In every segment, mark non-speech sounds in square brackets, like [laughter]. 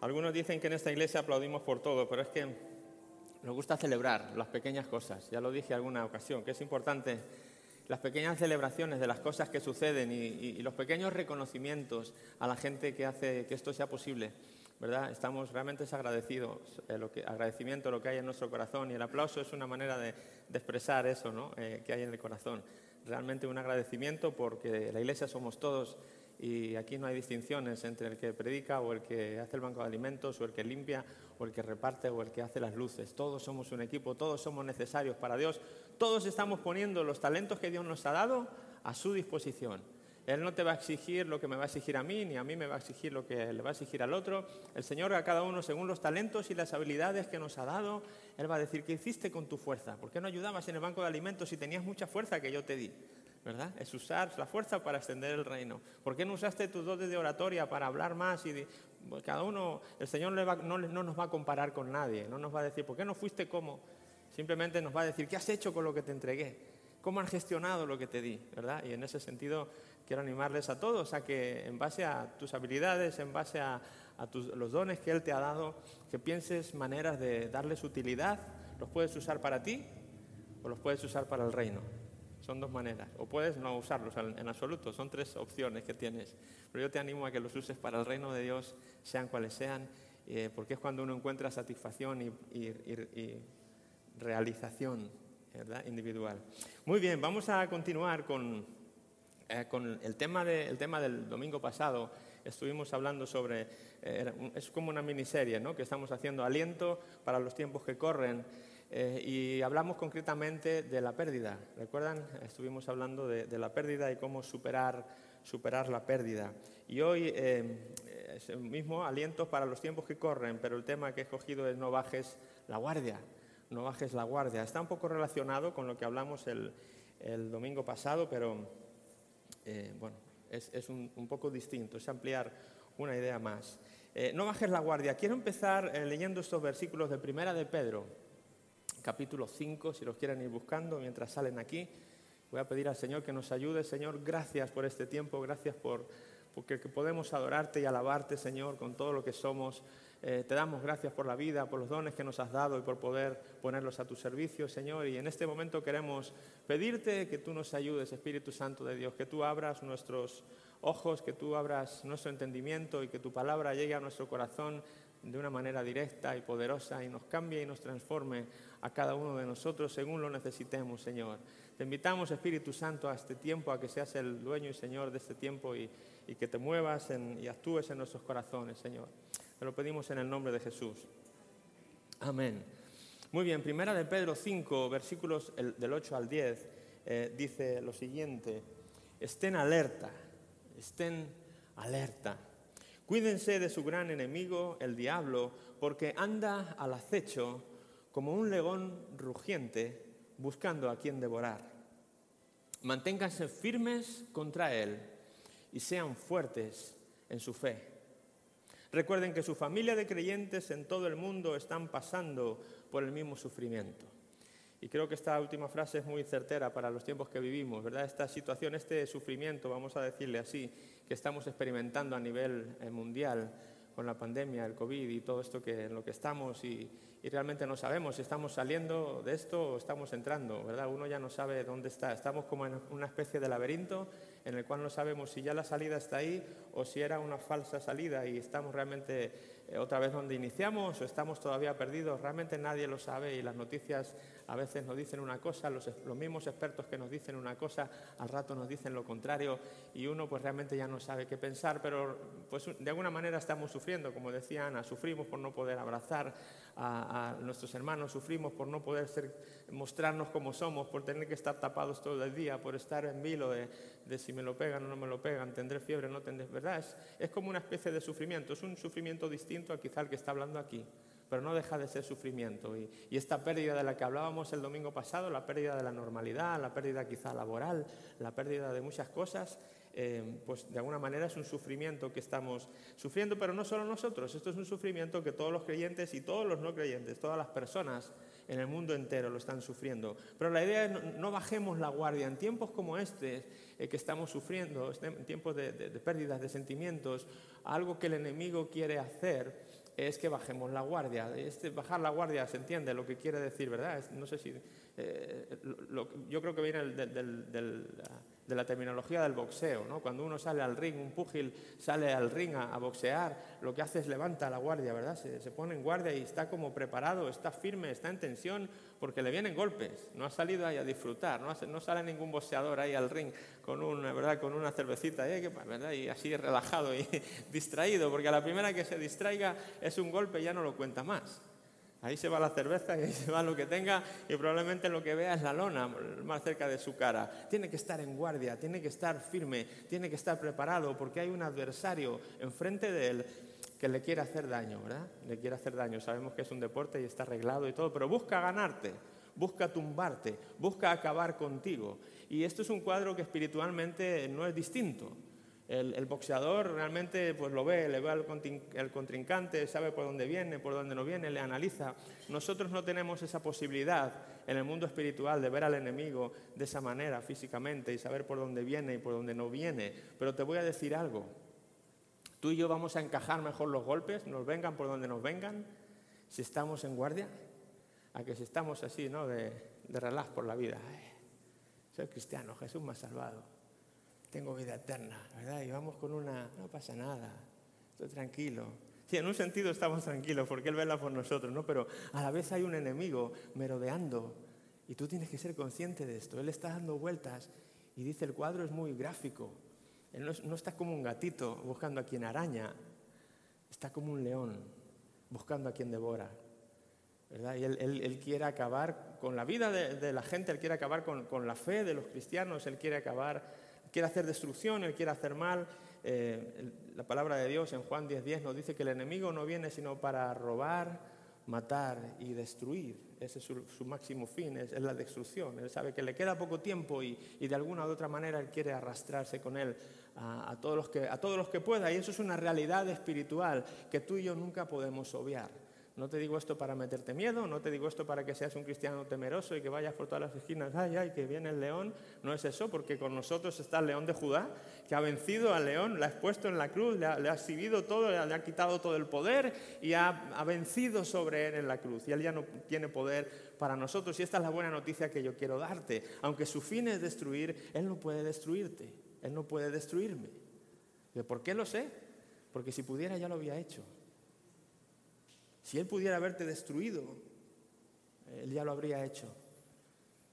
Algunos dicen que en esta iglesia aplaudimos por todo, pero es que nos gusta celebrar las pequeñas cosas. Ya lo dije alguna ocasión, que es importante las pequeñas celebraciones de las cosas que suceden y, los pequeños reconocimientos a la gente que hace que esto sea posible. ¿verdad? Estamos realmente agradecidos, eh, lo que, agradecimiento lo que hay en nuestro corazón y el aplauso es una manera de, expresar eso ¿no? Eh, que hay en el corazón. Realmente un agradecimiento porque la iglesia somos todos y aquí no hay distinciones entre el que predica o el que hace el banco de alimentos o el que limpia o el que reparte o el que hace las luces. Todos somos un equipo, todos somos necesarios para Dios, todos estamos poniendo los talentos que Dios nos ha dado a su disposición. Él no te va a exigir lo que me va a exigir a mí, ni a mí me va a exigir lo que le va a exigir al otro. El Señor a cada uno según los talentos y las habilidades que nos ha dado, Él va a decir, ¿qué hiciste con tu fuerza? ¿Por qué no ayudabas en el banco de alimentos si tenías mucha fuerza que yo te di? ¿Verdad? Es usar la fuerza para extender el reino. ¿Por qué no usaste tus dotes de oratoria para hablar más? Y pues cada uno, el Señor no, no, nos va a comparar con nadie, no nos va a decir, ¿por qué no fuiste como? Simplemente nos va a decir, ¿qué has hecho con lo que te entregué? ¿Cómo has gestionado lo que te di? ¿verdad? Y en ese sentido quiero animarles a todos a que en base a tus habilidades, en base a, los dones que Él te ha dado, que pienses maneras de darles utilidad. Los puedes usar para ti o los puedes usar para el reino. Son dos maneras. O puedes no usarlos en absoluto. Son tres opciones que tienes. Pero yo te animo a que los uses para el reino de Dios, sean cuales sean, eh, porque es cuando uno encuentra satisfacción y, realización individual. Muy bien, vamos a continuar con, eh, con el, tema el tema del domingo pasado. Estuvimos hablando sobre, eh, es como una miniserie ¿no? que estamos haciendo, aliento para los tiempos que corren. Eh, y hablamos concretamente de la pérdida. ¿Recuerdan? Estuvimos hablando de, la pérdida y cómo superar, superar la pérdida. Y hoy eh, es el mismo aliento para los tiempos que corren, pero el tema que he escogido es no bajes la guardia. No bajes la guardia. Está un poco relacionado con lo que hablamos el, domingo pasado, pero eh, bueno, es, un, poco distinto, es ampliar una idea más. no bajes la guardia. Quiero empezar leyendo estos versículos de Primera de Pedro capítulo 5, si los quieren ir buscando mientras salen aquí. Voy a pedir al Señor que nos ayude. Señor, gracias por este tiempo, gracias por porque podemos adorarte y alabarte, Señor, con todo lo que somos. Eh, te damos gracias por la vida, por los dones que nos has dado y por poder ponerlos a tu servicio, Señor. Y en este momento queremos pedirte que tú nos ayudes, Espíritu Santo de Dios, que tú abras nuestros ojos, que tú abras nuestro entendimiento y que tu palabra llegue a nuestro corazón de una manera directa y poderosa y nos cambie y nos transforme a cada uno de nosotros según lo necesitemos, Señor. Te invitamos, Espíritu Santo, a este tiempo, a que seas el dueño y Señor de este tiempo y, que te muevas y actúes en nuestros corazones, Señor. Te lo pedimos en el nombre de Jesús. Amén. Muy bien, primera de Pedro 5, versículos del 8 al 10, eh, dice lo siguiente, estén alerta, estén alerta. Cuídense de su gran enemigo, el diablo, porque anda al acecho como un león rugiente buscando a quien devorar. Manténganse firmes contra él y sean fuertes en su fe. Recuerden que su familia de creyentes en todo el mundo están pasando por el mismo sufrimiento. Y creo que esta última frase es muy certera para los tiempos que vivimos, ¿verdad? Esta situación, este sufrimiento, vamos a decirle así, que estamos experimentando a nivel eh, mundial con la pandemia, el COVID y todo esto que, en lo que estamos y, y, realmente no sabemos si estamos saliendo de esto o estamos entrando, ¿verdad? Uno ya no sabe dónde está. Estamos como en una especie de laberinto en el cual no sabemos si ya la salida está ahí o si era una falsa salida y estamos realmente eh, otra vez donde iniciamos o estamos todavía perdidos. Realmente nadie lo sabe y las noticias a veces nos dicen una cosa, los, mismos expertos que nos dicen una cosa, al rato nos dicen lo contrario y uno pues realmente ya no sabe qué pensar, pero pues de alguna manera estamos sufriendo, como decía Ana, sufrimos por no poder abrazar a, nuestros hermanos, sufrimos por no poder ser, mostrarnos como somos, por tener que estar tapados todo el día, por estar en vilo de, si me lo pegan o no me lo pegan, tendré fiebre o no tendré, ¿verdad? Es, es como una especie de sufrimiento, es un sufrimiento distinto a quizá el que está hablando aquí pero no deja de ser sufrimiento. Y, esta pérdida de la que hablábamos el domingo pasado, la pérdida de la normalidad, la pérdida quizá laboral, la pérdida de muchas cosas, eh, pues de alguna manera es un sufrimiento que estamos sufriendo, pero no solo nosotros, esto es un sufrimiento que todos los creyentes y todos los no creyentes, todas las personas en el mundo entero lo están sufriendo. Pero la idea es no, bajemos la guardia en tiempos como este eh, que estamos sufriendo, en tiempos de pérdidas de sentimientos, algo que el enemigo quiere hacer es que bajemos la guardia. Este, bajar la guardia se entiende lo que quiere decir, ¿verdad? no sé si. Eh, yo creo que viene del de la terminología del boxeo. ¿no? Cuando uno sale al ring, un púgil sale al ring a, boxear, lo que hace es levanta la guardia, ¿verdad? Se, pone en guardia y está como preparado, está firme, está en tensión porque le vienen golpes. No ha salido ahí a disfrutar, no, no sale ningún boxeador ahí al ring con una, ¿verdad? Con una cervecita ¿verdad? y así relajado y [laughs] distraído, porque a la primera que se distraiga es un golpe ya no lo cuenta más. Ahí se va la cerveza y ahí se va lo que tenga y probablemente lo que vea es la lona más cerca de su cara. Tiene que estar en guardia, tiene que estar firme, tiene que estar preparado porque hay un adversario enfrente de él que le quiere hacer daño, ¿verdad? Le quiere hacer daño. Sabemos que es un deporte y está arreglado y todo, pero busca ganarte, busca tumbarte, busca acabar contigo. Y esto es un cuadro que espiritualmente no es distinto. El, boxeador realmente pues lo ve, le ve al el contrincante, sabe por dónde viene, por dónde no viene, le analiza. Nosotros no tenemos esa posibilidad en el mundo espiritual de ver al enemigo de esa manera físicamente y saber por dónde viene y por dónde no viene. Pero te voy a decir algo. Tú y yo vamos a encajar mejor los golpes, nos vengan por donde nos vengan, si estamos en guardia, a que si estamos así, ¿no? De, de relaj por la vida. soy cristiano, Jesús me ha salvado tengo vida eterna, ¿verdad? Y vamos con una, no pasa nada, estoy tranquilo. Sí, en un sentido estamos tranquilos porque Él vela por nosotros, ¿no? Pero a la vez hay un enemigo merodeando y tú tienes que ser consciente de esto. Él está dando vueltas y dice, el cuadro es muy gráfico. Él no, está como un gatito buscando a quien araña, está como un león buscando a quien devora. ¿verdad? Y él, quiere acabar con la vida de, la gente, él quiere acabar con, con la fe de los cristianos, él quiere acabar quiere hacer destrucción, él quiere hacer mal. Eh, la palabra de Dios en Juan 10:10 nos dice que el enemigo no viene sino para robar, matar y destruir. Ese es su, máximo fin, es, la destrucción. Él sabe que le queda poco tiempo y, de alguna u otra manera él quiere arrastrarse con él a, todos los que, a todos los que pueda. Y eso es una realidad espiritual que tú y yo nunca podemos obviar. No te digo esto para meterte miedo, no te digo esto para que seas un cristiano temeroso y que vayas por todas las esquinas, ay, ay, que viene el león. No es eso, porque con nosotros está el león de Judá, que ha vencido al león, le ha expuesto en la cruz, le ha, exhibido todo, le ha, quitado todo el poder y ha, ha vencido sobre él en la cruz. Y él ya no tiene poder para nosotros. Y esta es la buena noticia que yo quiero darte. Aunque su fin es destruir, él no puede destruirte, él no puede destruirme. ¿Por qué lo sé? Porque si pudiera ya lo había hecho. Si Él pudiera haberte destruido, Él ya lo habría hecho.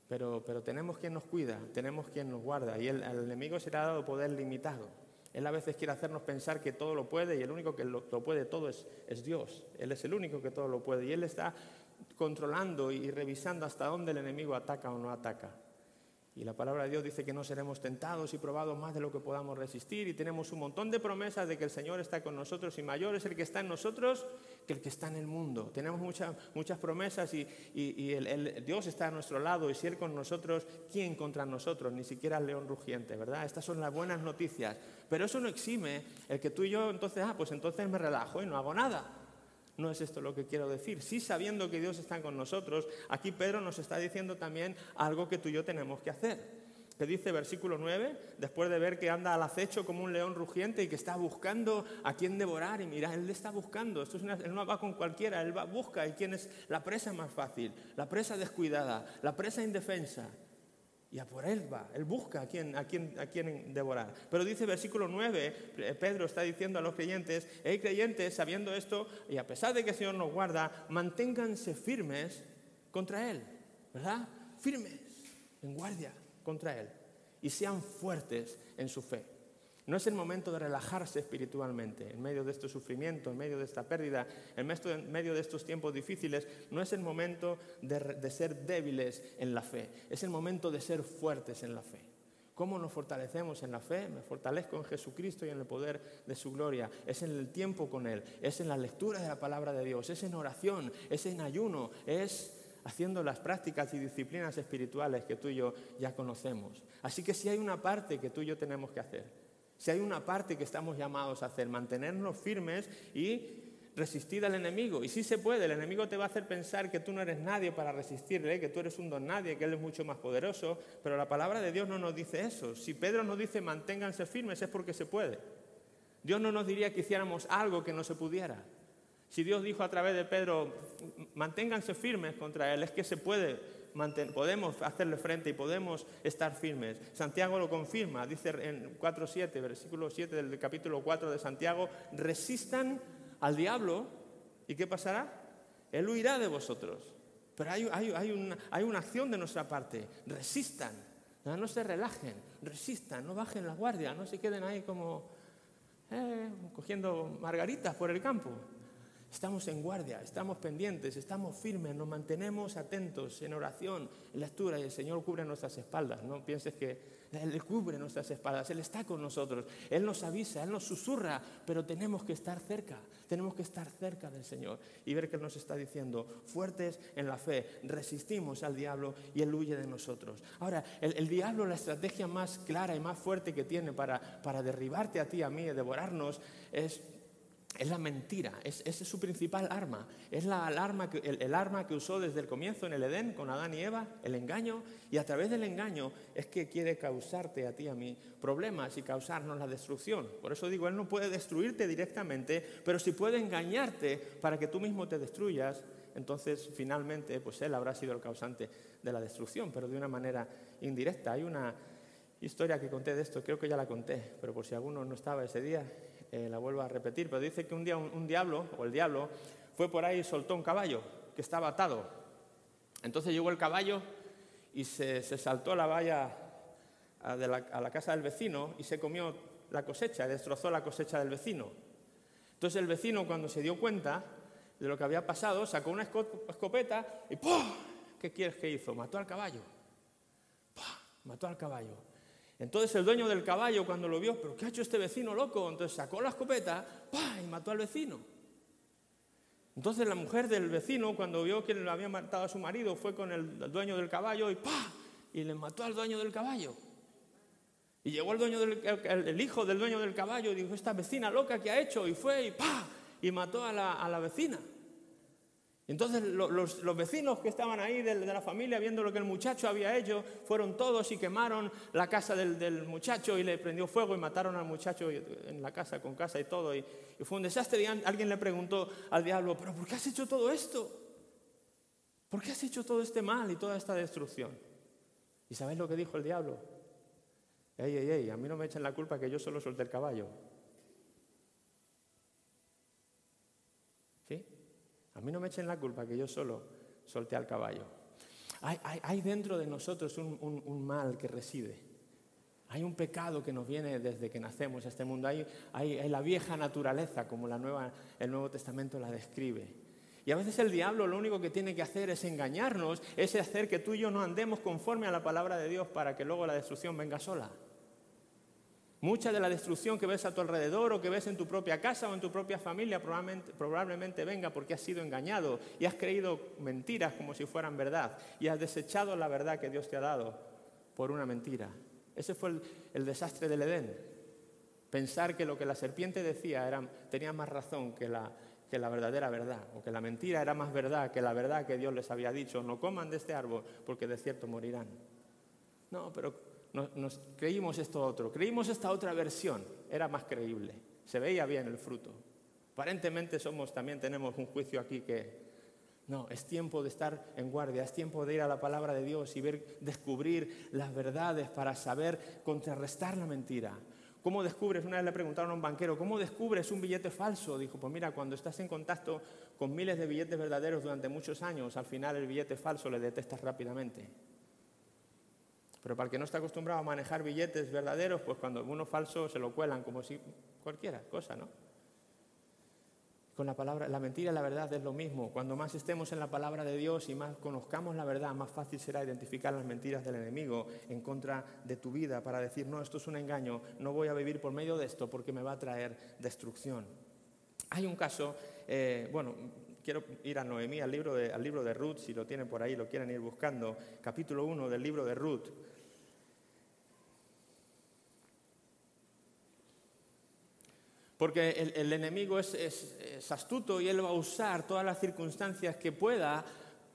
Pero, pero tenemos quien nos cuida, tenemos quien nos guarda y el, al enemigo será dado poder limitado. Él a veces quiere hacernos pensar que todo lo puede y el único que lo, puede todo es, es, Dios. Él es el único que todo lo puede y Él está controlando y revisando hasta dónde el enemigo ataca o no ataca. Y la palabra de Dios dice que no seremos tentados y probados más de lo que podamos resistir. Y tenemos un montón de promesas de que el Señor está con nosotros y mayor es el que está en nosotros que el que está en el mundo. Tenemos muchas, muchas promesas y, el, Dios está a nuestro lado y si Él con nosotros, ¿quién contra nosotros? Ni siquiera el león rugiente, ¿verdad? Estas son las buenas noticias. Pero eso no exime el que tú y yo entonces, ah, pues entonces me relajo y no hago nada. No es esto lo que quiero decir. Sí, sabiendo que Dios está con nosotros, aquí Pedro nos está diciendo también algo que tú y yo tenemos que hacer. Que dice versículo 9, después de ver que anda al acecho como un león rugiente y que está buscando a quién devorar. Y mira, él le está buscando. Esto es él no va con cualquiera, él va, busca. ¿Y quién es la presa más fácil? La presa descuidada, la presa indefensa. Y a por él va, él busca a quién, a, quién, a quién devorar. Pero dice versículo 9, eh, Pedro está diciendo a los creyentes, hey creyentes, sabiendo esto, y a pesar de que el Señor nos guarda, manténganse firmes contra Él, ¿verdad? Firmes, en guardia contra Él. Y sean fuertes en su fe. No es el momento de relajarse espiritualmente en medio de este sufrimiento, en medio de esta pérdida, en medio de estos tiempos difíciles. No es el momento de, ser débiles en la fe, es el momento de ser fuertes en la fe. ¿Cómo nos fortalecemos en la fe? Me fortalezco en Jesucristo y en el poder de su gloria. Es en el tiempo con Él, es en la lectura de la palabra de Dios, es en oración, es en ayuno, es haciendo las prácticas y disciplinas espirituales que tú y yo ya conocemos. Así que si hay una parte que tú y yo tenemos que hacer, si hay una parte que estamos llamados a hacer, mantenernos firmes y resistir al enemigo. Y sí se puede, el enemigo te va a hacer pensar que tú no eres nadie para resistirle, que tú eres un don nadie, que él es mucho más poderoso, pero la palabra de Dios no nos dice eso. Si Pedro nos dice manténganse firmes es porque se puede. Dios no nos diría que hiciéramos algo que no se pudiera. Si Dios dijo a través de Pedro, manténganse firmes contra él, es que se puede, podemos hacerle frente y podemos estar firmes. Santiago lo confirma, dice en 4.7, versículo 7 del capítulo 4 de Santiago, resistan al diablo y ¿qué pasará? Él huirá de vosotros. Pero hay, una, hay una acción de nuestra parte, resistan, no se relajen, resistan, no bajen la guardia, no se queden ahí como eh, cogiendo margaritas por el campo. Estamos en guardia, estamos pendientes, estamos firmes, nos mantenemos atentos en oración, en lectura y el Señor cubre nuestras espaldas. No pienses que Él cubre nuestras espaldas, Él está con nosotros, Él nos avisa, Él nos susurra, pero tenemos que estar cerca, tenemos que estar cerca del Señor y ver que Él nos está diciendo, fuertes en la fe, resistimos al diablo y Él huye de nosotros. Ahora, el, diablo, la estrategia más clara y más fuerte que tiene para, para derribarte a ti, a mí, devorarnos, es es la mentira, es, es su principal arma. Es la, arma que, el, arma que usó desde el comienzo en el Edén con Adán y Eva, el engaño, y a través del engaño es que quiere causarte a ti a mí problemas y causarnos la destrucción. Por eso digo, Él no puede destruirte directamente, pero si puede engañarte para que tú mismo te destruyas, entonces finalmente pues Él habrá sido el causante de la destrucción, pero de una manera indirecta. Hay una historia que conté de esto, creo que ya la conté, pero por si alguno no estaba ese día, eh, la vuelvo a repetir, pero dice que un día un, diablo, o el diablo, fue por ahí y soltó un caballo que estaba atado. Entonces llegó el caballo y se, saltó la valla a, la, casa del vecino y se comió la cosecha, destrozó la cosecha del vecino. Entonces el vecino cuando se dio cuenta de lo que había pasado, sacó una escopeta y ¡pum! ¿Qué quieres que hizo? Mató al caballo. Mató al caballo. Entonces el dueño del caballo cuando lo vio, pero ¿qué ha hecho este vecino loco? Entonces sacó la escopeta y mató al vecino. Entonces la mujer del vecino cuando vio que le había matado a su marido fue con el, dueño del caballo y ¡pah! y le mató al dueño del caballo. Y llegó el, dueño del, el, hijo del dueño del caballo y dijo, esta vecina loca que ha hecho y fue y ¡pah! y mató a la vecina. Entonces los, vecinos que estaban ahí de, la familia viendo lo que el muchacho había hecho, fueron todos y quemaron la casa del, muchacho y le prendió fuego y mataron al muchacho en la casa con casa y todo. Y, fue un desastre y alguien le preguntó al diablo, pero ¿por qué has hecho todo esto? ¿Por qué has hecho todo este mal y toda esta destrucción? ¿Y sabéis lo que dijo el diablo? Ey, ey, ey, a mí no me echen la culpa que yo solo solté el caballo. A mí no me echen la culpa que yo solo solté al caballo. Hay, dentro de nosotros un, mal que reside. Hay un pecado que nos viene desde que nacemos a este mundo. Hay, hay, la vieja naturaleza, como el Nuevo Testamento la describe. Y a veces el diablo lo único que tiene que hacer es engañarnos, es hacer que tú y yo no andemos conforme a la palabra de Dios para que luego la destrucción venga sola. Mucha de la destrucción que ves a tu alrededor o que ves en tu propia casa o en tu propia familia probablemente, venga porque has sido engañado y has creído mentiras como si fueran verdad y has desechado la verdad que Dios te ha dado por una mentira. Ese fue el, desastre del Edén. Pensar que lo que la serpiente decía era, tenía más razón que la, que la verdadera verdad, o que la mentira era más verdad que la verdad que Dios les había dicho, no coman de este árbol porque de cierto morirán. No, pero nos, creímos esto otro, creímos esta otra versión, era más creíble, se veía bien el fruto. Aparentemente somos, también tenemos un juicio aquí que no, es tiempo de estar en guardia, es tiempo de ir a la palabra de Dios y ver, descubrir las verdades para saber contrarrestar la mentira. ¿Cómo descubres? Una vez le preguntaron a un banquero, ¿cómo descubres un billete falso? Dijo, pues mira, cuando estás en contacto con miles de billetes verdaderos durante muchos años, al final el billete falso le detectas rápidamente. Pero para el que no está acostumbrado a manejar billetes verdaderos, pues cuando uno falso se lo cuelan como si cualquiera cosa, ¿no? Con la palabra, la mentira y la verdad es lo mismo. Cuando más estemos en la palabra de Dios y más conozcamos la verdad, más fácil será identificar las mentiras del enemigo en contra de tu vida para decir, no, esto es un engaño, no voy a vivir por medio de esto porque me va a traer destrucción. Hay un caso, eh, bueno, quiero ir a Noemí, al libro, de, al libro de Ruth, si lo tienen por ahí, lo quieren ir buscando, capítulo 1 del libro de Ruth. Porque el, enemigo es, astuto y él va a usar todas las circunstancias que pueda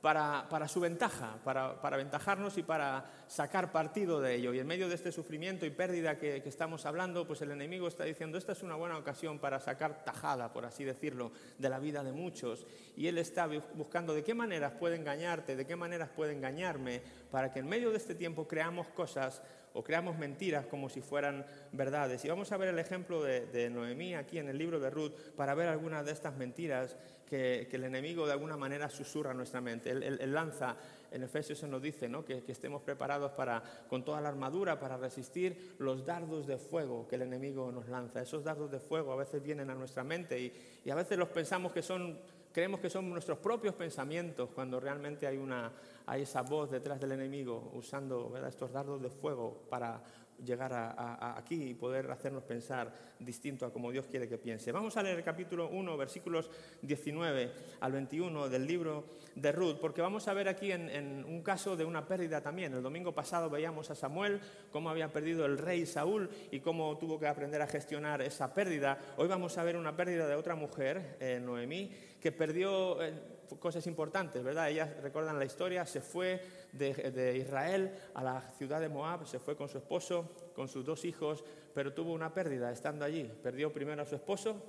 para, su ventaja, para, para, aventajarnos y para sacar partido de ello. Y en medio de este sufrimiento y pérdida que, que, estamos hablando, pues el enemigo está diciendo, esta es una buena ocasión para sacar tajada, por así decirlo, de la vida de muchos. Y él está buscando de qué maneras puede engañarte, de qué maneras puede engañarme, para que en medio de este tiempo creamos cosas o creamos mentiras como si fueran verdades. Y vamos a ver el ejemplo de, Noemí aquí en el libro de Ruth para ver algunas de estas mentiras que, el enemigo de alguna manera susurra a nuestra mente. Él, lanza, en Efesios se nos dice ¿no? que, estemos preparados para, con toda la armadura para resistir los dardos de fuego que el enemigo nos lanza. Esos dardos de fuego a veces vienen a nuestra mente y a veces los pensamos que son creemos que son nuestros propios pensamientos cuando realmente hay, una, hay esa voz detrás del enemigo usando estos dardos de fuego para llegar a, aquí y poder hacernos pensar distinto a como Dios quiere que piense. Vamos a leer el capítulo 1, versículos 19 al 21 del libro de Ruth, porque vamos a ver aquí en, un caso de una pérdida también. El domingo pasado veíamos a Samuel, cómo había perdido el rey Saúl y cómo tuvo que aprender a gestionar esa pérdida. Hoy vamos a ver una pérdida de otra mujer, eh, Noemí, que perdió... Eh, cosas importantes, ¿verdad? Ellas recuerdan la historia, se fue de, Israel a la ciudad de Moab, se fue con su esposo, con sus dos hijos, pero tuvo una pérdida estando allí. Perdió primero a su esposo,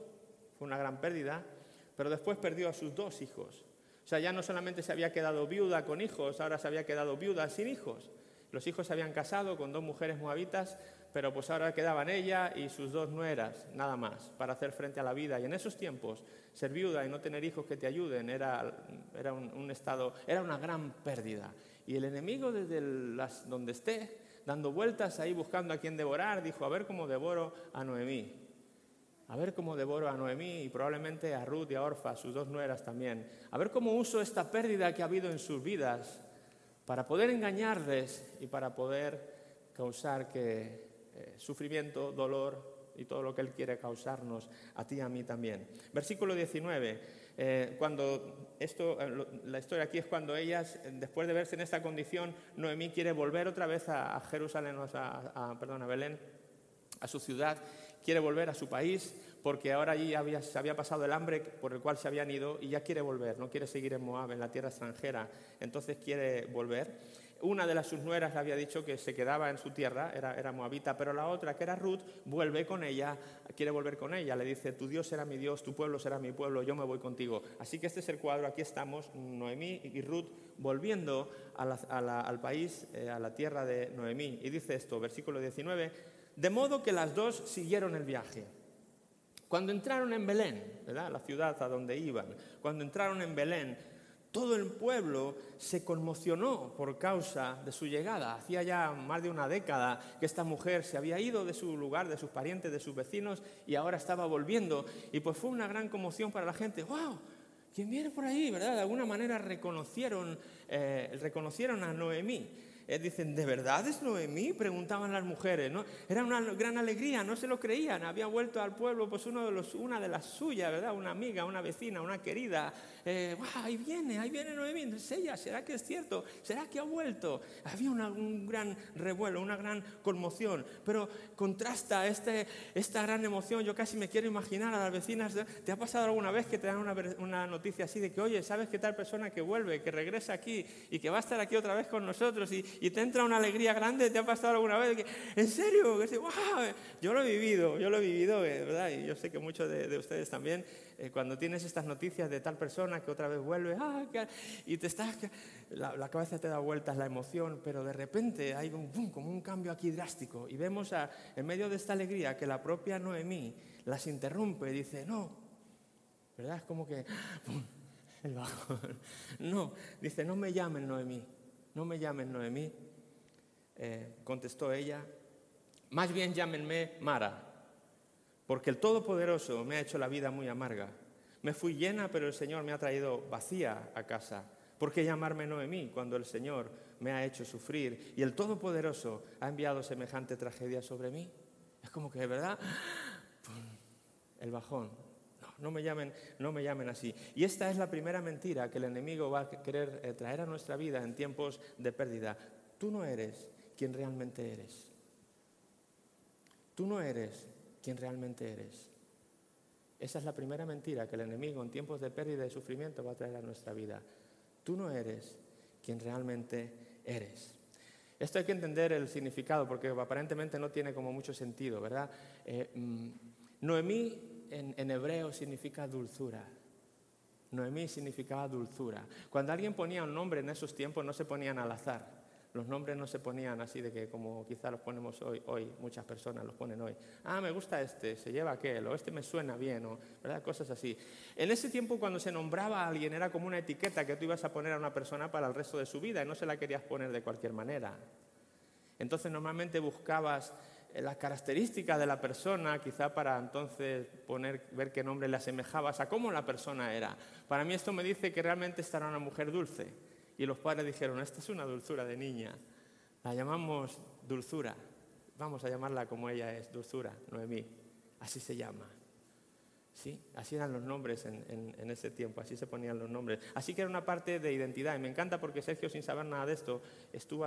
fue una gran pérdida, pero después perdió a sus dos hijos. O sea, ya no solamente se había quedado viuda con hijos, ahora se había quedado viuda sin hijos. Los hijos se habían casado con dos mujeres moabitas, pero pues ahora quedaban ella y sus dos nueras, nada más, para hacer frente a la vida. Y en esos tiempos, ser viuda y no tener hijos que te ayuden era, era un, estado, era una gran pérdida. Y el enemigo desde las, donde esté, dando vueltas ahí buscando a quien devorar, dijo, a ver cómo devoro a Noemí. A ver cómo devoro a Noemí y probablemente a Ruth y a Orfa, sus dos nueras también. A ver cómo uso esta pérdida que ha habido en sus vidas para poder engañarles y para poder causar que eh, sufrimiento, dolor y todo lo que Él quiere causarnos a ti y a mí también. Versículo 19. Eh, cuando esto, eh, la historia aquí es cuando ellas, después de verse en esta condición, Noemí quiere volver otra vez a, Jerusalén, a, perdón, a Belén, a su ciudad, quiere volver a su país, porque ahora allí había, se había pasado el hambre por el cual se habían ido y ya quiere volver, no quiere seguir en Moab, en la tierra extranjera, entonces quiere volver. Una de las sus nueras le había dicho que se quedaba en su tierra, era, moabita, pero la otra, que era Ruth, vuelve con ella, quiere volver con ella, le dice, tu Dios será mi Dios, tu pueblo será mi pueblo, yo me voy contigo. Así que este es el cuadro, aquí estamos, Noemí y Ruth volviendo al país, eh, a la tierra de Noemí. Y dice esto, versículo 19, de modo que las dos siguieron el viaje. Cuando entraron en Belén, la ciudad a donde iban, cuando entraron en Belén, todo el pueblo se conmocionó por causa de su llegada. Hacía ya más de una década que esta mujer se había ido de su lugar, de sus parientes, de sus vecinos, y ahora estaba volviendo. Y pues fue una gran conmoción para la gente. ¡Wow! ¿Quién viene por ahí? ¿Verdad? De alguna manera reconocieron, eh, reconocieron a Noemí. Dicen, ¿de verdad es Noemí? Preguntaban las mujeres. ¿no? Era una gran alegría, no se lo creían. Había vuelto al pueblo pues uno de los, una de las suyas, ¿verdad? Una amiga, una vecina, una querida. Eh, ahí viene, ahí viene Noemí. Es ella, ¿será que es cierto? ¿Será que ha vuelto? Había un gran revuelo, una gran conmoción. Pero contrasta este, esta gran emoción. Yo casi me quiero imaginar a las vecinas. ¿Te ha pasado alguna vez que te dan una, una noticia así de que, oye, ¿sabes qué tal persona que vuelve, que regresa aquí y que va a estar aquí otra vez con nosotros? Y, y te entra una alegría grande, ¿te ha pasado alguna vez? Que, ¿En serio? Que, wow, yo lo he vivido, yo lo he vivido, eh, ¿verdad? Y yo sé que muchos de, ustedes también, eh, cuando tienes estas noticias de tal persona que otra vez vuelve, ah, y te estás, la, cabeza te da vueltas, la emoción, pero de repente hay un, como un cambio aquí drástico y vemos a, en medio de esta alegría que la propia Noemí las interrumpe y dice, no, ¿verdad? Es como que, el bajo. [laughs] No, dice, no me llamen Noemí, no me llamen Noemí, eh, contestó ella, más bien llámenme Mara, porque el Todopoderoso me ha hecho la vida muy amarga. Me fui llena, pero el Señor me ha traído vacía a casa. ¿Por qué llamarme Noemí cuando el Señor me ha hecho sufrir y el Todopoderoso ha enviado semejante tragedia sobre mí? Es como que, ¿verdad? El bajón. No, me llamen, no me llamen así. Y esta es la primera mentira que el enemigo va a querer eh, traer a nuestra vida en tiempos de pérdida. Tú no eres quien realmente eres. Tú no eres quien realmente eres. Esa es la primera mentira que el enemigo en tiempos de pérdida y sufrimiento va a traer a nuestra vida. Tú no eres quien realmente eres. Esto hay que entender el significado porque aparentemente no tiene como mucho sentido, ¿verdad? Eh, mm, Noemí en, hebreo significa dulzura. Noemí significaba dulzura. Cuando alguien ponía un nombre en esos tiempos no se ponían al azar. Los nombres no se ponían así de que como quizá los ponemos hoy, hoy muchas personas los ponen hoy. Ah, me gusta este, se lleva aquel, o este me suena bien, o ¿verdad? cosas así. En ese tiempo cuando se nombraba a alguien era como una etiqueta que tú ibas a poner a una persona para el resto de su vida y no se la querías poner de cualquier manera. Entonces normalmente buscabas las características de la persona, quizá para entonces poner, ver qué nombre le asemejabas a cómo la persona era. Para mí esto me dice que realmente esta era una mujer dulce y los padres dijeron, esta es una dulzura de niña, la llamamos dulzura, vamos a llamarla como ella es, dulzura, Noemí, así se llama. ¿Sí? Así eran los nombres en, ese tiempo, así se ponían los nombres. Así que era una parte de identidad. Y me encanta porque Sergio, sin saber nada de esto, estuvo,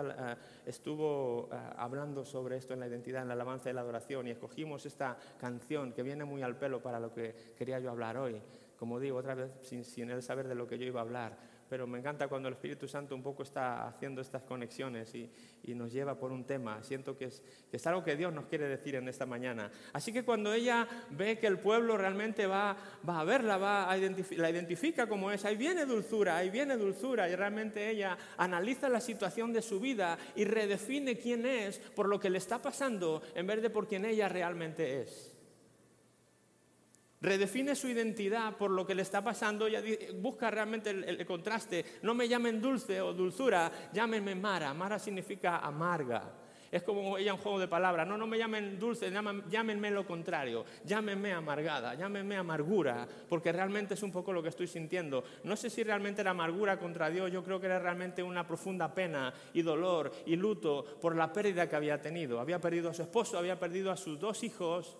estuvo eh, hablando sobre esto en la identidad, en la alabanza y la adoración. Y escogimos esta canción que viene muy al pelo para lo que quería yo hablar hoy. Como digo, otra vez sin, sin él saber de lo que yo iba a hablar pero me encanta cuando el Espíritu Santo un poco está haciendo estas conexiones y, nos lleva por un tema. Siento que es, que es, algo que Dios nos quiere decir en esta mañana. Así que cuando ella ve que el pueblo realmente va, va a verla, va a la identifica como es, ahí viene dulzura, ahí viene dulzura, y realmente ella analiza la situación de su vida y redefine quién es por lo que le está pasando en vez de por quién ella realmente es redefine su identidad por lo que le está pasando, y busca realmente el, contraste. No me llamen dulce o dulzura, llámenme Mara. Mara significa amarga. Es como ella un juego de palabras. No, no me llamen dulce, llámenme lo contrario. Llámenme amargada, llámenme amargura, porque realmente es un poco lo que estoy sintiendo. No sé si realmente era amargura contra Dios, yo creo que era realmente una profunda pena y dolor y luto por la pérdida que había tenido. Había perdido a su esposo, había perdido a sus dos hijos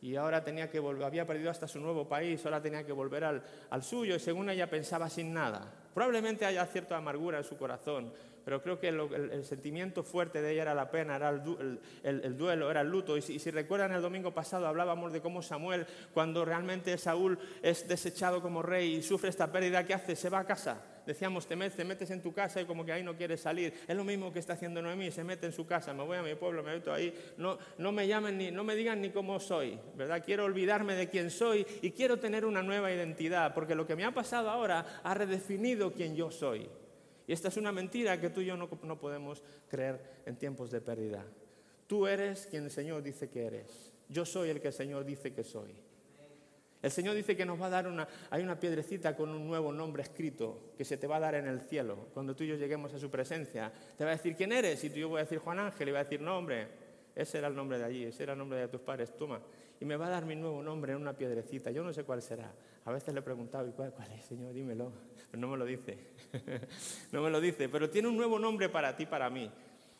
y ahora tenía que volver, había perdido hasta su nuevo país, ahora tenía que volver al, suyo y según ella pensaba sin nada. Probablemente haya cierta amargura en su corazón, pero creo que el, sentimiento fuerte de ella era la pena, era el, duelo, era el luto. Y si, recuerdan el domingo pasado hablábamos de cómo Samuel, cuando realmente Saúl es desechado como rey y sufre esta pérdida, ¿qué hace? Se va a casa. Decíamos, te metes, te metes en tu casa y como que ahí no quieres salir. Es lo mismo que está haciendo Noemí, se mete en su casa, me voy a mi pueblo, me meto ahí, no, no me llamen ni, no me digan ni cómo soy, ¿verdad? Quiero olvidarme de quién soy y quiero tener una nueva identidad, porque lo que me ha pasado ahora ha redefinido quién yo soy. Y esta es una mentira que tú y yo no, podemos creer en tiempos de pérdida. Tú eres quien el Señor dice que eres. Yo soy el que el Señor dice que soy. El Señor dice que nos va a dar una, hay una piedrecita con un nuevo nombre escrito que se te va a dar en el cielo. Cuando tú y yo lleguemos a su presencia, te va a decir quién eres y tú y yo voy a decir Juan Ángel y va a decir nombre. Ese era el nombre de allí, ese era el nombre de tus padres, toma. Y me va a dar mi nuevo nombre en una piedrecita. Yo no sé cuál será. A veces le he preguntado, ¿y cuál, cuál es, Señor? Dímelo. [laughs] Pero no me lo dice. [laughs] no me lo dice. Pero tiene un nuevo nombre para ti, para mí.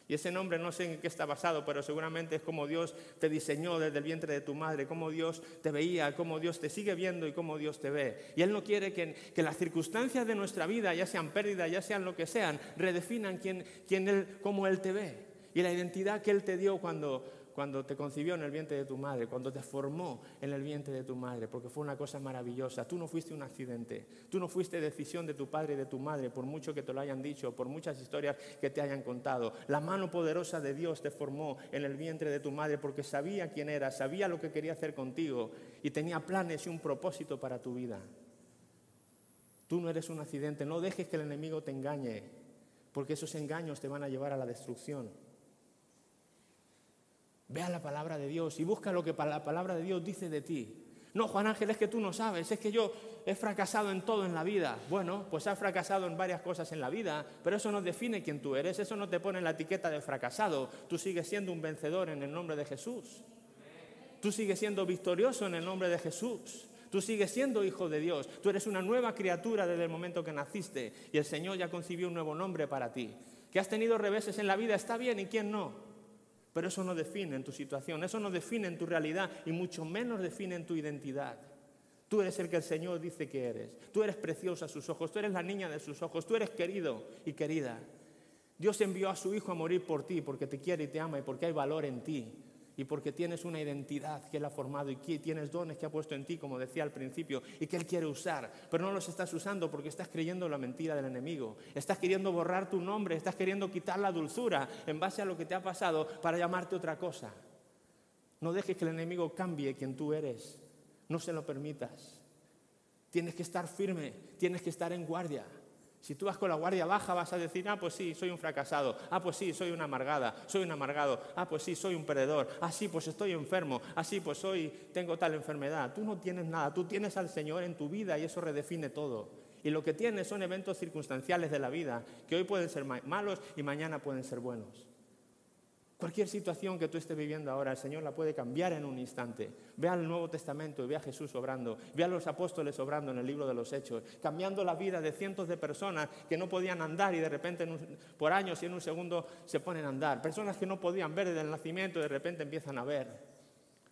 Y ese nombre no sé en qué está basado, pero seguramente es como Dios te diseñó desde el vientre de tu madre, cómo Dios te veía, cómo Dios te sigue viendo y cómo Dios te ve. Y Él no quiere que, las circunstancias de nuestra vida, ya sean pérdidas, ya sean lo que sean, redefinan quién él, cómo Él te ve. Y la identidad que Él te dio cuando, cuando te concibió en el vientre de tu madre, cuando te formó en el vientre de tu madre, porque fue una cosa maravillosa. Tú no fuiste un accidente, tú no fuiste decisión de tu padre y de tu madre, por mucho que te lo hayan dicho, por muchas historias que te hayan contado. La mano poderosa de Dios te formó en el vientre de tu madre porque sabía quién era, sabía lo que quería hacer contigo y tenía planes y un propósito para tu vida. Tú no eres un accidente, no dejes que el enemigo te engañe, porque esos engaños te van a llevar a la destrucción. Vea la palabra de Dios y busca lo que la palabra de Dios dice de ti. No, Juan Ángel, es que tú no sabes, es que yo he fracasado en todo en la vida. Bueno, pues has fracasado en varias cosas en la vida, pero eso no define quién tú eres, eso no te pone la etiqueta de fracasado. Tú sigues siendo un vencedor en el nombre de Jesús. Tú sigues siendo victorioso en el nombre de Jesús. Tú sigues siendo hijo de Dios. Tú eres una nueva criatura desde el momento que naciste y el Señor ya concibió un nuevo nombre para ti. Que has tenido reveses en la vida, está bien, ¿y quién no? Pero eso no define en tu situación, eso no define en tu realidad y mucho menos define en tu identidad. Tú eres el que el Señor dice que eres. Tú eres preciosa a sus ojos, tú eres la niña de sus ojos, tú eres querido y querida. Dios envió a su Hijo a morir por ti porque te quiere y te ama y porque hay valor en ti. Y porque tienes una identidad que Él ha formado y que tienes dones que ha puesto en ti, como decía al principio, y que Él quiere usar, pero no los estás usando porque estás creyendo la mentira del enemigo, estás queriendo borrar tu nombre, estás queriendo quitar la dulzura en base a lo que te ha pasado para llamarte otra cosa. No dejes que el enemigo cambie quien tú eres, no se lo permitas. Tienes que estar firme, tienes que estar en guardia. Si tú vas con la guardia baja vas a decir, ah, pues sí, soy un fracasado, ah, pues sí, soy una amargada, soy un amargado, ah, pues sí, soy un perdedor, ah, sí, pues estoy enfermo, ah, sí, pues soy, tengo tal enfermedad. Tú no tienes nada, tú tienes al Señor en tu vida y eso redefine todo. Y lo que tienes son eventos circunstanciales de la vida, que hoy pueden ser malos y mañana pueden ser buenos. Cualquier situación que tú estés viviendo ahora, el Señor la puede cambiar en un instante. Ve al Nuevo Testamento y ve a Jesús obrando. Ve a los apóstoles obrando en el libro de los Hechos, cambiando la vida de cientos de personas que no podían andar y de repente por años y en un segundo se ponen a andar. Personas que no podían ver desde el nacimiento y de repente empiezan a ver.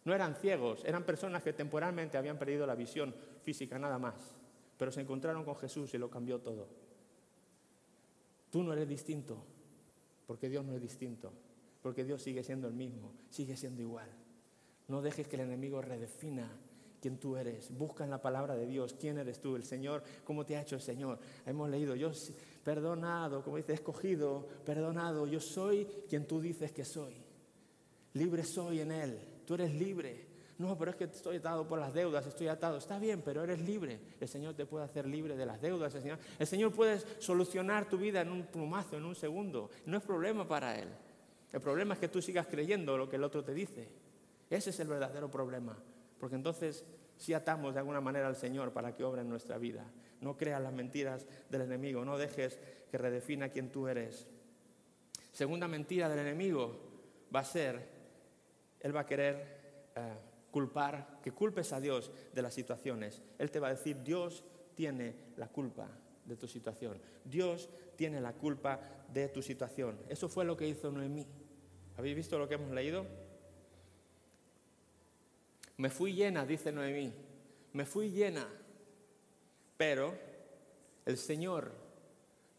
No eran ciegos, eran personas que temporalmente habían perdido la visión física nada más, pero se encontraron con Jesús y lo cambió todo. Tú no eres distinto, porque Dios no es distinto porque Dios sigue siendo el mismo, sigue siendo igual. No dejes que el enemigo redefina quién tú eres. Busca en la palabra de Dios quién eres tú, el Señor, cómo te ha hecho el Señor. Hemos leído, yo perdonado, como dice, escogido, perdonado, yo soy quien tú dices que soy. Libre soy en Él, tú eres libre. No, pero es que estoy atado por las deudas, estoy atado. Está bien, pero eres libre. El Señor te puede hacer libre de las deudas. El Señor, el Señor puede solucionar tu vida en un plumazo, en un segundo. No es problema para Él. El problema es que tú sigas creyendo lo que el otro te dice. Ese es el verdadero problema. Porque entonces si atamos de alguna manera al Señor para que obre en nuestra vida. No creas las mentiras del enemigo, no dejes que redefina quién tú eres. Segunda mentira del enemigo va a ser, él va a querer eh, culpar, que culpes a Dios de las situaciones. Él te va a decir, Dios tiene la culpa de tu situación. Dios tiene la culpa de tu situación. Eso fue lo que hizo Noemí. ¿Habéis visto lo que hemos leído? Me fui llena, dice Noemí. Me fui llena. Pero el Señor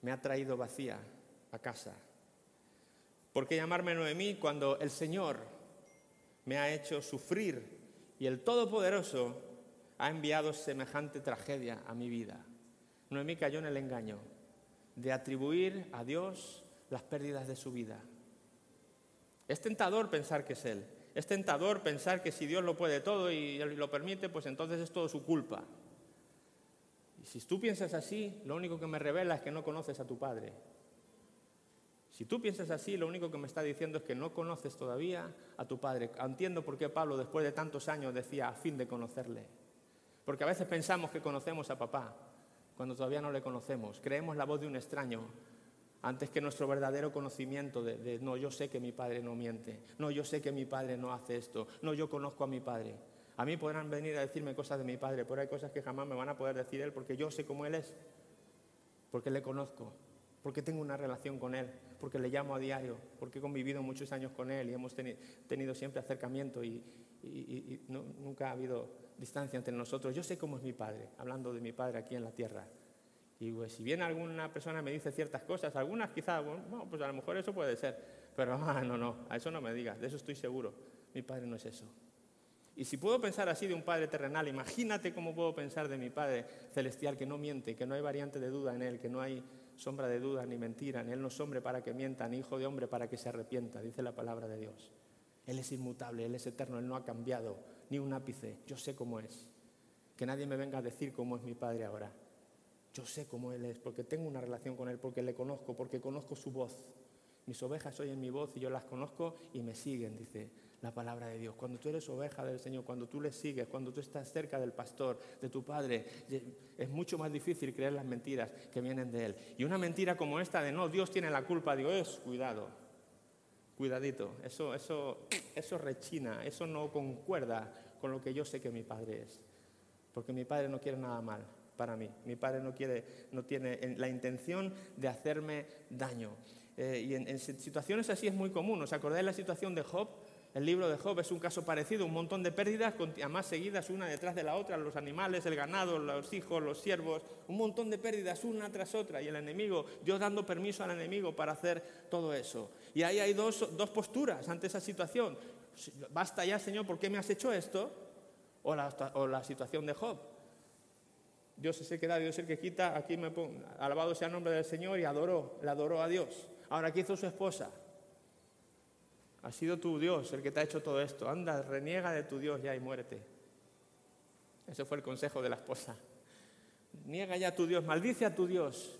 me ha traído vacía a casa. ¿Por qué llamarme Noemí cuando el Señor me ha hecho sufrir y el Todopoderoso ha enviado semejante tragedia a mi vida? Noemí cayó en el engaño de atribuir a Dios las pérdidas de su vida. Es tentador pensar que es Él. Es tentador pensar que si Dios lo puede todo y lo permite, pues entonces es todo su culpa. Y si tú piensas así, lo único que me revela es que no conoces a tu Padre. Si tú piensas así, lo único que me está diciendo es que no conoces todavía a tu Padre. Entiendo por qué Pablo, después de tantos años, decía a fin de conocerle. Porque a veces pensamos que conocemos a papá, cuando todavía no le conocemos. Creemos la voz de un extraño antes que nuestro verdadero conocimiento de, no, yo sé que mi padre no miente, no, yo sé que mi padre no hace esto, no, yo conozco a mi padre. A mí podrán venir a decirme cosas de mi padre, pero hay cosas que jamás me van a poder decir él porque yo sé cómo él es, porque le conozco, porque tengo una relación con él, porque le llamo a diario, porque he convivido muchos años con él y hemos tenido siempre acercamiento y, nunca ha habido distancia entre nosotros. Yo sé cómo es mi padre, hablando de mi padre aquí en la tierra. Y pues, si bien alguna persona me dice ciertas cosas, algunas quizás, bueno, pues a lo mejor eso puede ser, pero [laughs] ah, no, no, a eso no me digas, de eso estoy seguro. Mi padre no es eso. Y si puedo pensar así de un padre terrenal, imagínate cómo puedo pensar de mi padre celestial que no miente, que no hay variante de duda en él, que no hay sombra de duda ni mentira, ni él no es hombre para que mienta, ni hijo de hombre para que se arrepienta, dice la palabra de Dios. Él es inmutable, Él es eterno, Él no ha cambiado ni un ápice. Yo sé cómo es. Que nadie me venga a decir cómo es mi Padre ahora. Yo sé cómo Él es, porque tengo una relación con Él, porque le conozco, porque conozco su voz. Mis ovejas oyen mi voz y yo las conozco y me siguen, dice la palabra de Dios. Cuando tú eres oveja del Señor, cuando tú le sigues, cuando tú estás cerca del pastor, de tu padre, es mucho más difícil creer las mentiras que vienen de Él. Y una mentira como esta de no, Dios tiene la culpa, digo, es cuidado, cuidadito, eso, eso, eso rechina, eso no concuerda con lo que yo sé que mi padre es. Porque mi padre no quiere nada mal para mí. Mi padre no, quiere, no tiene la intención de hacerme daño. Eh, y en, situaciones así es muy común. ¿Os acordáis de la situación de Job? El libro de Job es un caso parecido, un montón de pérdidas, más seguidas una detrás de la otra, los animales, el ganado, los hijos, los siervos, un montón de pérdidas una tras otra, y el enemigo, Dios dando permiso al enemigo para hacer todo eso. Y ahí hay dos, dos posturas ante esa situación. Basta ya, Señor, ¿por qué me has hecho esto? O la, o la situación de Job. Dios es el que da, Dios es el que quita. Aquí me pongo, alabado sea el nombre del Señor y adoró, le adoró a Dios. Ahora, ¿qué hizo su esposa? Ha sido tu Dios el que te ha hecho todo esto. Anda, reniega de tu Dios ya y muérete. Ese fue el consejo de la esposa. Niega ya a tu Dios, maldice a tu Dios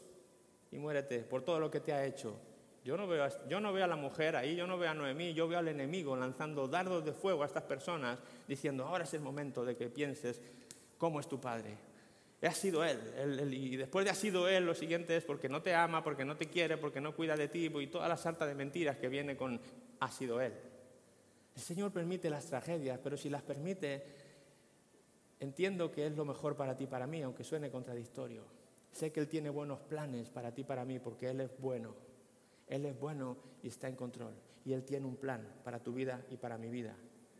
y muérete por todo lo que te ha hecho. Yo no, veo yo no veo a la mujer ahí, yo no veo a Noemí, yo veo al enemigo lanzando dardos de fuego a estas personas, diciendo, ahora es el momento de que pienses cómo es tu padre. Ha sido él, y después de ha sido él, lo siguiente es porque no te ama, porque no te quiere, porque no cuida de ti, y toda la sarta de mentiras que viene con ha sido él. El Señor permite las tragedias, pero si las permite, entiendo que es lo mejor para ti para mí, aunque suene contradictorio. Sé que Él tiene buenos planes para ti para mí, porque Él es bueno. Él es bueno y está en control. Y Él tiene un plan para tu vida y para mi vida.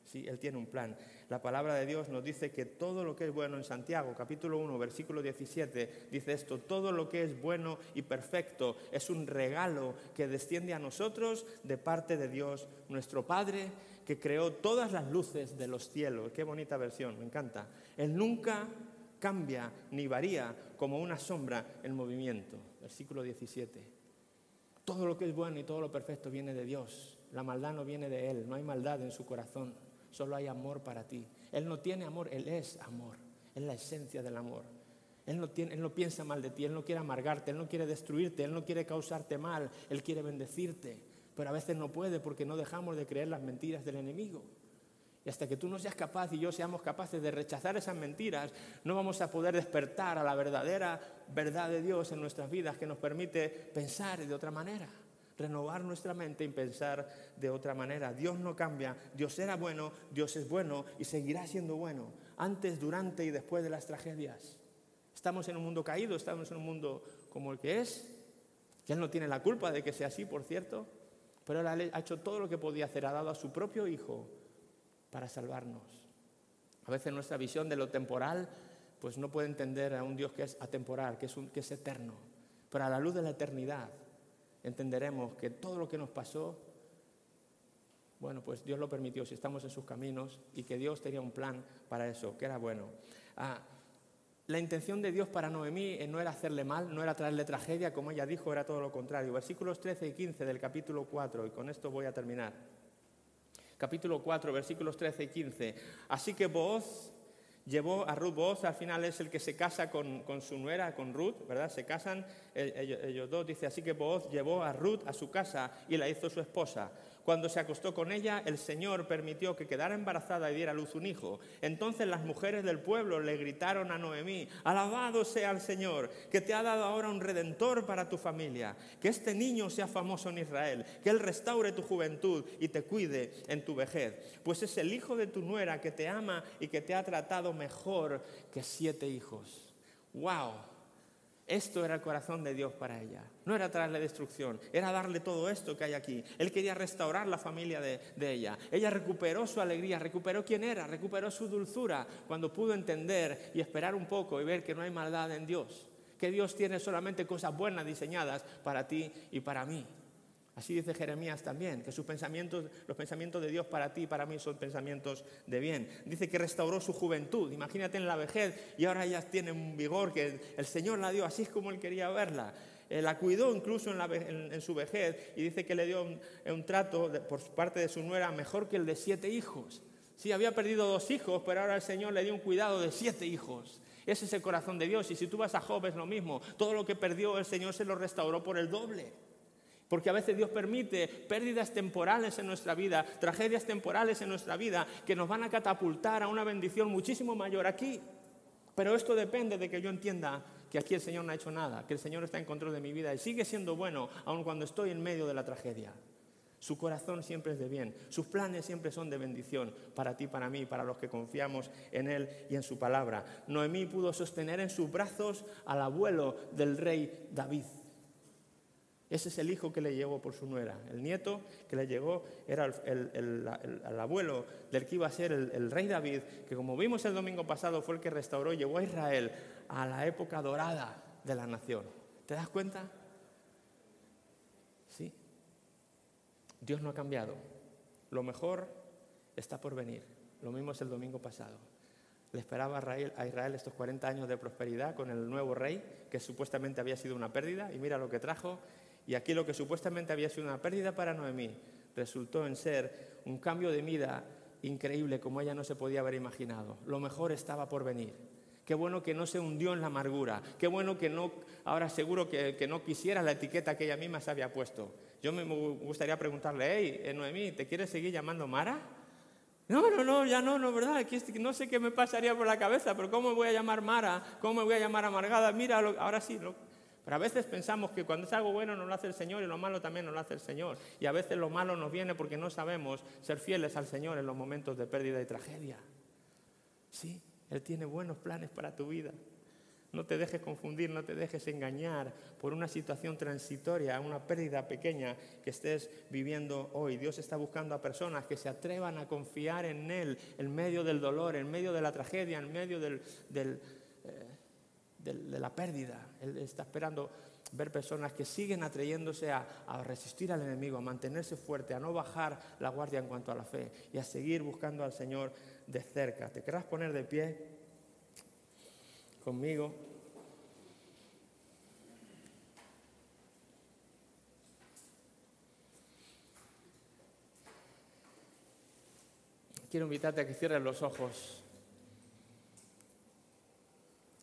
Sí, Él tiene un plan. La palabra de Dios nos dice que todo lo que es bueno en Santiago, capítulo 1, versículo 17, dice esto, todo lo que es bueno y perfecto es un regalo que desciende a nosotros de parte de Dios, nuestro Padre, que creó todas las luces de los cielos. Qué bonita versión, me encanta. Él nunca cambia ni varía como una sombra en movimiento. Versículo 17. Todo lo que es bueno y todo lo perfecto viene de Dios. La maldad no viene de Él, no hay maldad en su corazón, solo hay amor para ti. Él no tiene amor, Él es amor, es la esencia del amor. Él no, él no piensa mal de ti, Él no quiere amargarte, Él no quiere destruirte, Él no quiere causarte mal, Él quiere bendecirte. Pero a veces no puede porque no dejamos de creer las mentiras del enemigo. Y hasta que tú no seas capaz y yo seamos capaces de rechazar esas mentiras, no vamos a poder despertar a la verdadera verdad de Dios en nuestras vidas que nos permite pensar de otra manera, renovar nuestra mente y pensar de otra manera. Dios no cambia, Dios era bueno, Dios es bueno y seguirá siendo bueno, antes, durante y después de las tragedias. Estamos en un mundo caído, estamos en un mundo como el que es, que Él no tiene la culpa de que sea así, por cierto, pero Él ha hecho todo lo que podía hacer, ha dado a su propio Hijo para salvarnos. A veces nuestra visión de lo temporal pues no puede entender a un Dios que es atemporal, que es, que es eterno. Pero a la luz de la eternidad entenderemos que todo lo que nos pasó, bueno, pues Dios lo permitió si estamos en sus caminos y que Dios tenía un plan para eso, que era bueno. Ah, la intención de Dios para Noemí no era hacerle mal, no era traerle tragedia, como ella dijo, era todo lo contrario. Versículos 13 y 15 del capítulo 4, y con esto voy a terminar capítulo 4, versículos 13 y 15. Así que Boaz llevó a Ruth, Boaz al final es el que se casa con, su nuera, con Ruth, ¿verdad? Se casan ellos, dos, dice, así que Boaz llevó a Ruth a su casa y la hizo su esposa. Cuando se acostó con ella, el Señor permitió que quedara embarazada y diera a luz un hijo. Entonces las mujeres del pueblo le gritaron a Noemí, alabado sea el Señor, que te ha dado ahora un redentor para tu familia, que este niño sea famoso en Israel, que Él restaure tu juventud y te cuide en tu vejez, pues es el hijo de tu nuera que te ama y que te ha tratado mejor que siete hijos. ¡Wow! Esto era el corazón de Dios para ella. No era traerle destrucción, era darle todo esto que hay aquí. Él quería restaurar la familia de, ella. Ella recuperó su alegría, recuperó quién era, recuperó su dulzura cuando pudo entender y esperar un poco y ver que no hay maldad en Dios. Que Dios tiene solamente cosas buenas diseñadas para ti y para mí. Así dice Jeremías también, que sus pensamientos, los pensamientos de Dios para ti y para mí son pensamientos de bien. Dice que restauró su juventud. Imagínate en la vejez y ahora ella tiene un vigor que el Señor la dio así es como él quería verla. Eh, la cuidó incluso en, su vejez y dice que le dio un, trato por parte de su nuera mejor que el de siete hijos. Sí, había perdido dos hijos, pero ahora el Señor le dio un cuidado de siete hijos. Ese es el corazón de Dios. Y si tú vas a Job es lo mismo. Todo lo que perdió el Señor se lo restauró por el doble. Porque a veces Dios permite pérdidas temporales en nuestra vida, tragedias temporales en nuestra vida, que nos van a catapultar a una bendición muchísimo mayor aquí. Pero esto depende de que yo entienda que aquí el Señor no ha hecho nada, que el Señor está en control de mi vida y sigue siendo bueno aun cuando estoy en medio de la tragedia. Su corazón siempre es de bien, sus planes siempre son de bendición para ti, para mí, para los que confiamos en Él y en su palabra. Noemí pudo sostener en sus brazos al abuelo del rey David. Ese es el hijo que le llegó por su nuera. El nieto que le llegó era el, abuelo del que iba a ser el, rey David, que como vimos el domingo pasado fue el que restauró y llevó a Israel a la época dorada de la nación. ¿Te das cuenta? Sí. Dios no ha cambiado. Lo mejor está por venir. Lo mismo es el domingo pasado. Le esperaba a Israel, estos 40 años de prosperidad con el nuevo rey, que supuestamente había sido una pérdida, y mira lo que trajo. Y aquí lo que supuestamente había sido una pérdida para Noemí resultó en ser un cambio de vida increíble como ella no se podía haber imaginado. Lo mejor estaba por venir. Qué bueno que no se hundió en la amargura. Qué bueno que no, ahora seguro que, no quisiera la etiqueta que ella misma se había puesto. Yo me gustaría preguntarle, hey, eh, Noemí, ¿te quieres seguir llamando Mara? No, no, no, ya no, no, ¿verdad? No sé qué me pasaría por la cabeza, pero ¿cómo me voy a llamar Mara? ¿Cómo me voy a llamar amargada? Mira, ahora sí. Pero a veces pensamos que cuando es algo bueno nos lo hace el Señor y lo malo también nos lo hace el Señor. Y a veces lo malo nos viene porque no sabemos ser fieles al Señor en los momentos de pérdida y tragedia. Sí, Él tiene buenos planes para tu vida. No te dejes confundir, no te dejes engañar por una situación transitoria, una pérdida pequeña que estés viviendo hoy. Dios está buscando a personas que se atrevan a confiar en Él en medio del dolor, en medio de la tragedia, en medio eh, de la pérdida. Él está esperando ver personas que siguen atrayéndose a, a, resistir al enemigo, a mantenerse fuerte, a no bajar la guardia en cuanto a la fe y a seguir buscando al Señor de cerca. ¿Te querrás poner de pie? conmigo. Quiero invitarte a que cierres los ojos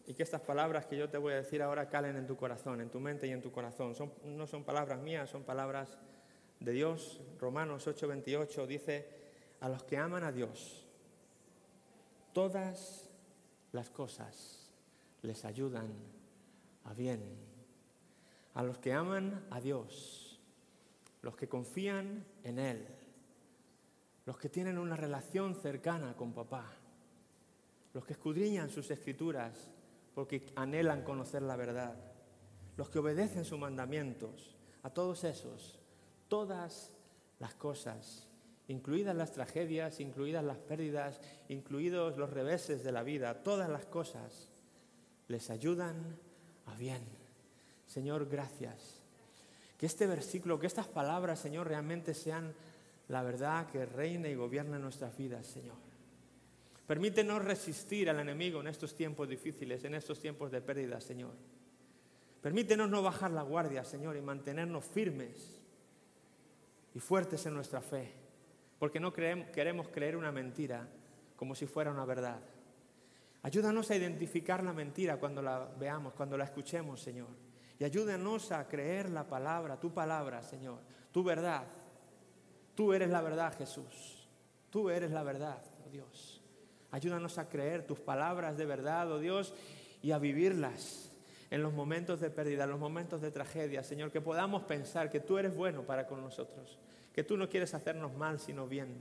y que estas palabras que yo te voy a decir ahora calen en tu corazón, en tu mente y en tu corazón. No son palabras mías, son palabras de Dios. Romanos 8:28 dice, a los que aman a Dios, todas las cosas les ayudan a bien. A los que aman a Dios, los que confían en Él, los que tienen una relación cercana con papá, los que escudriñan sus escrituras porque anhelan conocer la verdad, los que obedecen sus mandamientos, a todos esos, todas las cosas, incluidas las tragedias, incluidas las pérdidas, incluidos los reveses de la vida, todas las cosas les ayudan a bien. Señor, gracias. Que este versículo, que estas palabras, Señor, realmente sean la verdad que reina y gobierna nuestras vidas, Señor. Permítenos resistir al enemigo en estos tiempos difíciles, en estos tiempos de pérdida, Señor. Permítenos no bajar la guardia, Señor, y mantenernos firmes y fuertes en nuestra fe, porque no queremos creer una mentira como si fuera una verdad. Ayúdanos a identificar la mentira cuando la veamos, cuando la escuchemos, Señor. Y ayúdanos a creer la palabra, tu palabra, Señor, tu verdad. Tú eres la verdad, Jesús. Tú eres la verdad, oh Dios. Ayúdanos a creer tus palabras de verdad, oh Dios, y a vivirlas en los momentos de pérdida, en los momentos de tragedia, Señor, que podamos pensar que tú eres bueno para con nosotros, que tú no quieres hacernos mal, sino bien,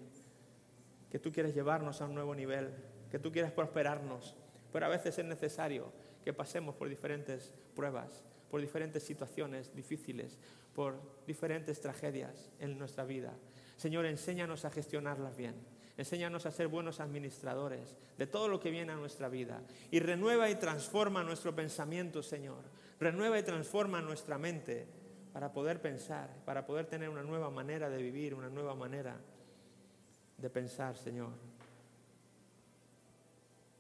que tú quieres llevarnos a un nuevo nivel, que tú quieres prosperarnos, pero a veces es necesario que pasemos por diferentes pruebas, por diferentes situaciones difíciles, por diferentes tragedias en nuestra vida. Señor, enséñanos a gestionarlas bien. Enséñanos a ser buenos administradores de todo lo que viene a nuestra vida. Y renueva y transforma nuestro pensamiento, Señor. Renueva y transforma nuestra mente para poder pensar, para poder tener una nueva manera de vivir, una nueva manera de pensar, Señor.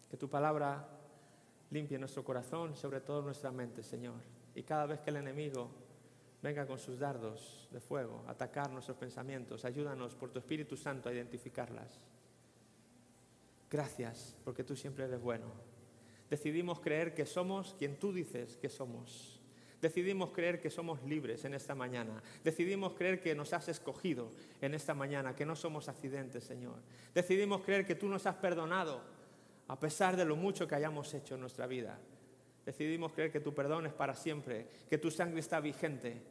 Que tu palabra limpie nuestro corazón, sobre todo nuestra mente, Señor. Y cada vez que el enemigo venga con sus dardos de fuego a atacar nuestros pensamientos, ayúdanos por tu Espíritu Santo a identificarlas. Gracias, porque tú siempre eres bueno. Decidimos creer que somos quien tú dices que somos. Decidimos creer que somos libres en esta mañana. Decidimos creer que nos has escogido en esta mañana, que no somos accidentes, Señor. Decidimos creer que tú nos has perdonado a pesar de lo mucho que hayamos hecho en nuestra vida. Decidimos creer que tu perdón es para siempre, que tu sangre está vigente,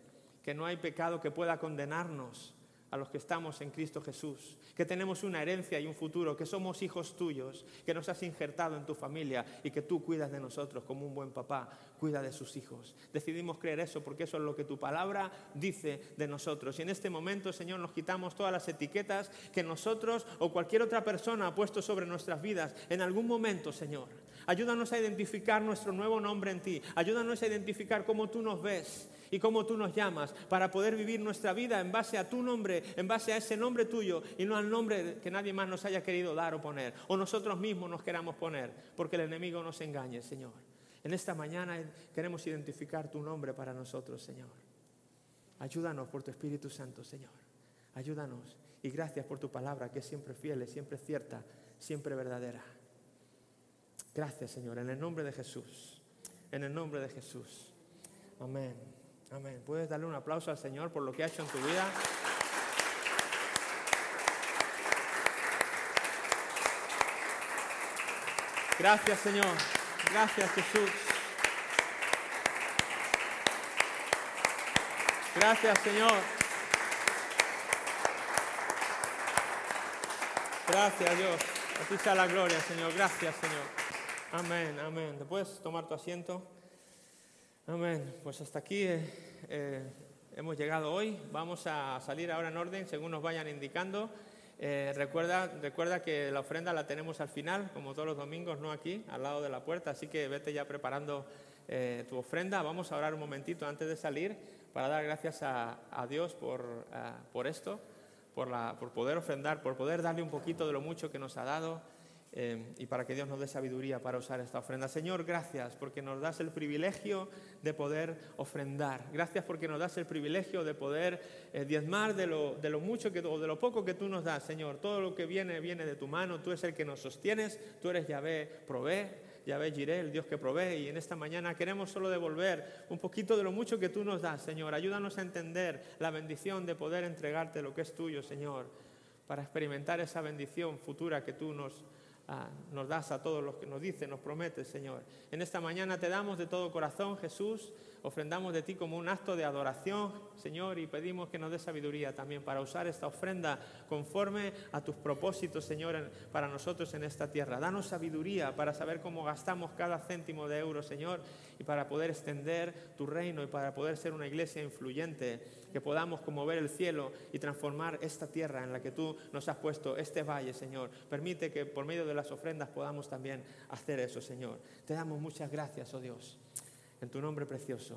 que no hay pecado que pueda condenarnos a los que estamos en Cristo Jesús, que tenemos una herencia y un futuro, que somos hijos tuyos, que nos has injertado en tu familia y que tú cuidas de nosotros como un buen papá cuida de sus hijos. Decidimos creer eso porque eso es lo que tu palabra dice de nosotros. Y en este momento, Señor, nos quitamos todas las etiquetas que nosotros o cualquier otra persona ha puesto sobre nuestras vidas en algún momento, Señor Ayúdanos a identificar nuestro nuevo nombre en ti. Ayúdanos a identificar cómo tú nos ves y cómo tú nos llamas para poder vivir nuestra vida en base a tu nombre, en base a ese nombre tuyo y no al nombre que nadie más nos haya querido dar o poner o nosotros mismos nos queramos poner, porque el enemigo nos engañe, Señor. En esta mañana queremos identificar tu nombre para nosotros, Señor. Ayúdanos por tu Espíritu Santo, Señor. Ayúdanos. Y gracias por tu palabra, que es siempre fiel, siempre cierta, siempre verdadera. Gracias, Señor, en el nombre de Jesús. En el nombre de Jesús. Amén. Amén. Puedes darle un aplauso al Señor por lo que ha hecho en tu vida. Gracias, Señor. Gracias, Jesús. Gracias, Señor. Gracias, Dios. A ti sea la gloria, Señor. Gracias, Señor. Amén, amén. ¿Te puedes tomar tu asiento? Pues hasta aquí eh, eh, hemos llegado hoy. Vamos a salir ahora en orden según nos vayan indicando. Eh, recuerda, recuerda que la ofrenda la tenemos al final, como todos los domingos, no aquí, al lado de la puerta. Así que vete ya preparando tu ofrenda. Vamos a orar un momentito antes de salir para dar gracias a, Dios por, por esto por, la, por poder ofrendar, por poder darle un poquito de lo mucho que nos ha dado eh, y para que Dios nos dé sabiduría para usar esta ofrenda. Señor, gracias porque nos das el privilegio de poder ofrendar. Gracias porque nos das el privilegio de poder eh, diezmar de lo, de lo mucho que, o de lo poco que tú nos das, Señor. Todo lo que viene, viene de tu mano. Tú eres el que nos sostienes. Tú eres Yahvé, provee. Yahvé Jiré, el Dios que provee. Y en esta mañana queremos solo devolver un poquito de lo mucho que tú nos das, Señor. Ayúdanos a entender la bendición de poder entregarte lo que es tuyo, Señor, para experimentar esa bendición futura que tú nos, ah, nos das a todos los que nos dices, nos prometes, Señor. En esta mañana te damos de todo corazón, Jesús ofrendamos de ti como un acto de adoración, Señor, y pedimos que nos dé sabiduría también para usar esta ofrenda conforme a tus propósitos, Señor, para nosotros en esta tierra. Danos sabiduría para saber cómo gastamos cada céntimo de euro, Señor, y para poder extender tu reino y para poder ser una iglesia influyente, que podamos como ver el cielo y transformar esta tierra en la que tú nos has puesto, este valle, Señor. Permite que por medio de las ofrendas podamos también hacer eso, Señor. Te damos muchas gracias, oh Dios en tu nombre precioso.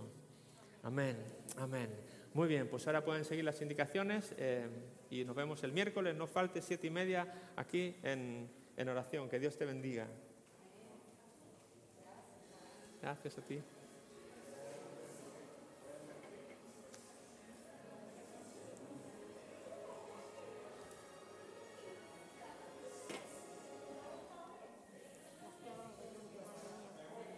Amén, amén. Muy bien, pues ahora pueden seguir las indicaciones eh, y nos vemos el miércoles. No falte siete y media aquí en, en oración. Que Dios te bendiga. Gracias a ti.